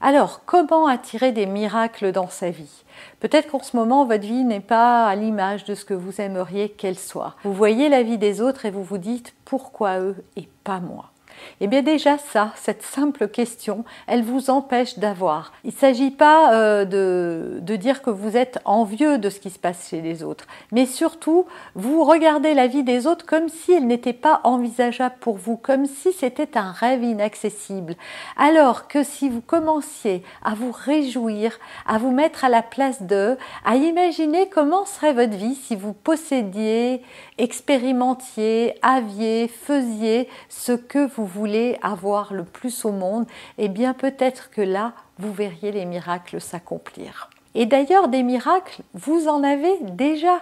Alors, comment attirer des miracles dans sa vie? Peut-être qu'en ce moment, votre vie n'est pas à l'image de ce que vous aimeriez qu'elle soit. Vous voyez la vie des autres et vous vous dites pourquoi eux et pas moi? Eh bien déjà ça, cette simple question, elle vous empêche d'avoir. Il ne s'agit pas euh, de, de, dire que vous êtes envieux de ce qui se passe chez les autres, mais surtout, vous regardez la vie des autres comme si elle n'était pas envisageable pour vous, comme si c'était un rêve inaccessible. Alors que si vous commenciez à vous réjouir, à vous mettre à la place d'eux, à imaginer comment serait votre vie si vous possédiez, expérimentiez, aviez, faisiez ce que vous voulez avoir le plus au monde, eh bien peut-être que là, vous verriez les miracles s'accomplir. Et d'ailleurs, des miracles, vous en avez déjà.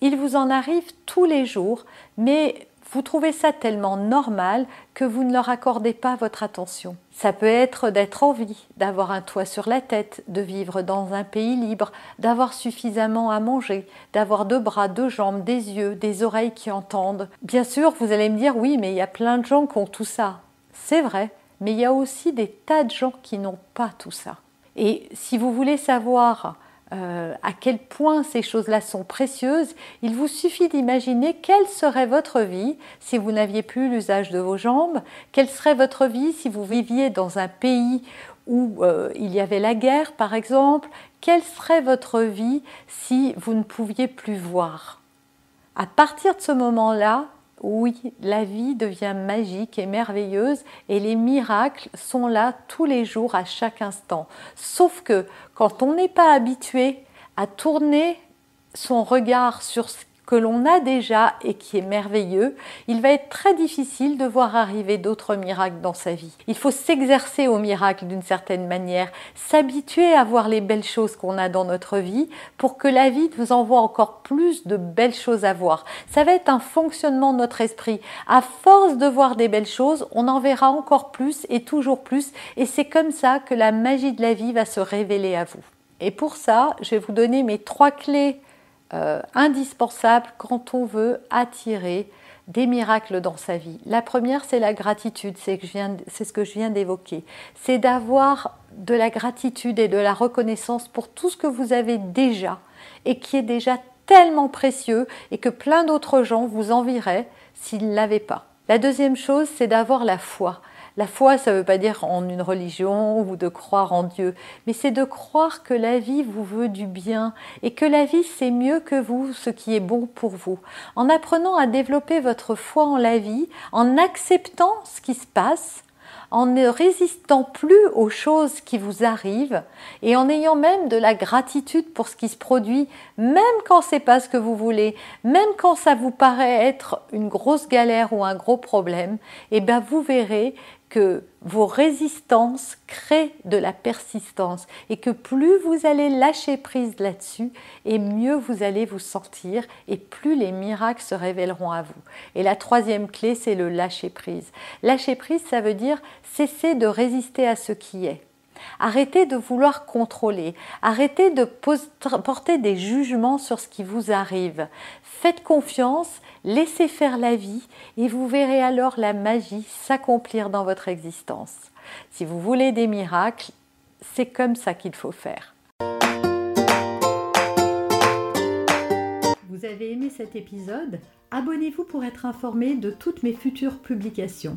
Il vous en arrive tous les jours, mais vous trouvez ça tellement normal que vous ne leur accordez pas votre attention. Ça peut être d'être en vie, d'avoir un toit sur la tête, de vivre dans un pays libre, d'avoir suffisamment à manger, d'avoir deux bras, deux jambes, des yeux, des oreilles qui entendent. Bien sûr, vous allez me dire oui, mais il y a plein de gens qui ont tout ça. C'est vrai, mais il y a aussi des tas de gens qui n'ont pas tout ça. Et si vous voulez savoir euh, à quel point ces choses-là sont précieuses, il vous suffit d'imaginer quelle serait votre vie si vous n'aviez plus l'usage de vos jambes, quelle serait votre vie si vous viviez dans un pays où euh, il y avait la guerre, par exemple, quelle serait votre vie si vous ne pouviez plus voir? À partir de ce moment-là, oui, la vie devient magique et merveilleuse et les miracles sont là tous les jours, à chaque instant. Sauf que quand on n'est pas habitué à tourner son regard sur ce que l'on a déjà et qui est merveilleux, il va être très difficile de voir arriver d'autres miracles dans sa vie. Il faut s'exercer au miracle d'une certaine manière, s'habituer à voir les belles choses qu'on a dans notre vie pour que la vie nous envoie encore plus de belles choses à voir. Ça va être un fonctionnement de notre esprit. À force de voir des belles choses, on en verra encore plus et toujours plus et c'est comme ça que la magie de la vie va se révéler à vous. Et pour ça, je vais vous donner mes trois clés euh, indispensable quand on veut attirer des miracles dans sa vie. La première, c'est la gratitude, c'est ce que je viens d'évoquer. C'est d'avoir de la gratitude et de la reconnaissance pour tout ce que vous avez déjà et qui est déjà tellement précieux et que plein d'autres gens vous envieraient s'ils ne l'avaient pas. La deuxième chose, c'est d'avoir la foi. La foi, ça ne veut pas dire en une religion ou de croire en Dieu, mais c'est de croire que la vie vous veut du bien et que la vie c'est mieux que vous ce qui est bon pour vous. En apprenant à développer votre foi en la vie, en acceptant ce qui se passe, en ne résistant plus aux choses qui vous arrivent et en ayant même de la gratitude pour ce qui se produit, même quand c'est pas ce que vous voulez, même quand ça vous paraît être une grosse galère ou un gros problème, et eh bien vous verrez que vos résistances créent de la persistance et que plus vous allez lâcher prise là-dessus et mieux vous allez vous sentir et plus les miracles se révéleront à vous. Et la troisième clé, c'est le lâcher prise. Lâcher prise, ça veut dire cesser de résister à ce qui est. Arrêtez de vouloir contrôler. Arrêtez de porter des jugements sur ce qui vous arrive. Faites confiance, laissez faire la vie et vous verrez alors la magie s'accomplir dans votre existence. Si vous voulez des miracles, c'est comme ça qu'il faut faire. Vous avez aimé cet épisode? Abonnez-vous pour être informé de toutes mes futures publications.